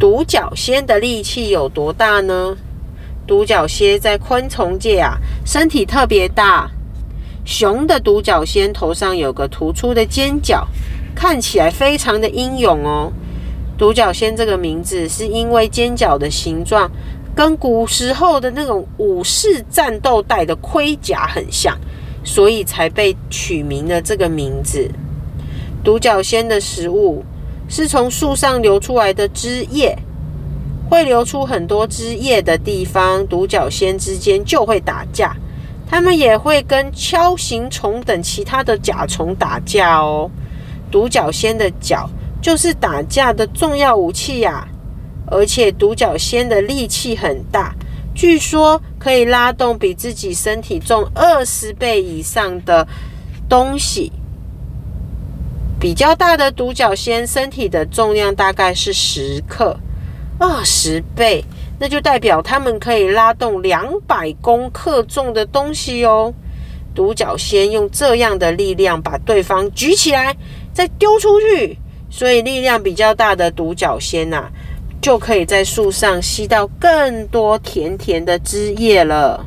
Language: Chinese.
独角仙的力气有多大呢？独角仙在昆虫界啊，身体特别大。熊的独角仙头上有个突出的尖角，看起来非常的英勇哦。独角仙这个名字是因为尖角的形状跟古时候的那种武士战斗带的盔甲很像，所以才被取名了这个名字。独角仙的食物。是从树上流出来的汁液，会流出很多汁液的地方，独角仙之间就会打架。它们也会跟锹形虫等其他的甲虫打架哦。独角仙的脚就是打架的重要武器呀，而且独角仙的力气很大，据说可以拉动比自己身体重二十倍以上的东西。比较大的独角仙身体的重量大概是十克，二十倍，那就代表它们可以拉动两百公克重的东西哦。独角仙用这样的力量把对方举起来，再丢出去，所以力量比较大的独角仙呐，就可以在树上吸到更多甜甜的汁液了。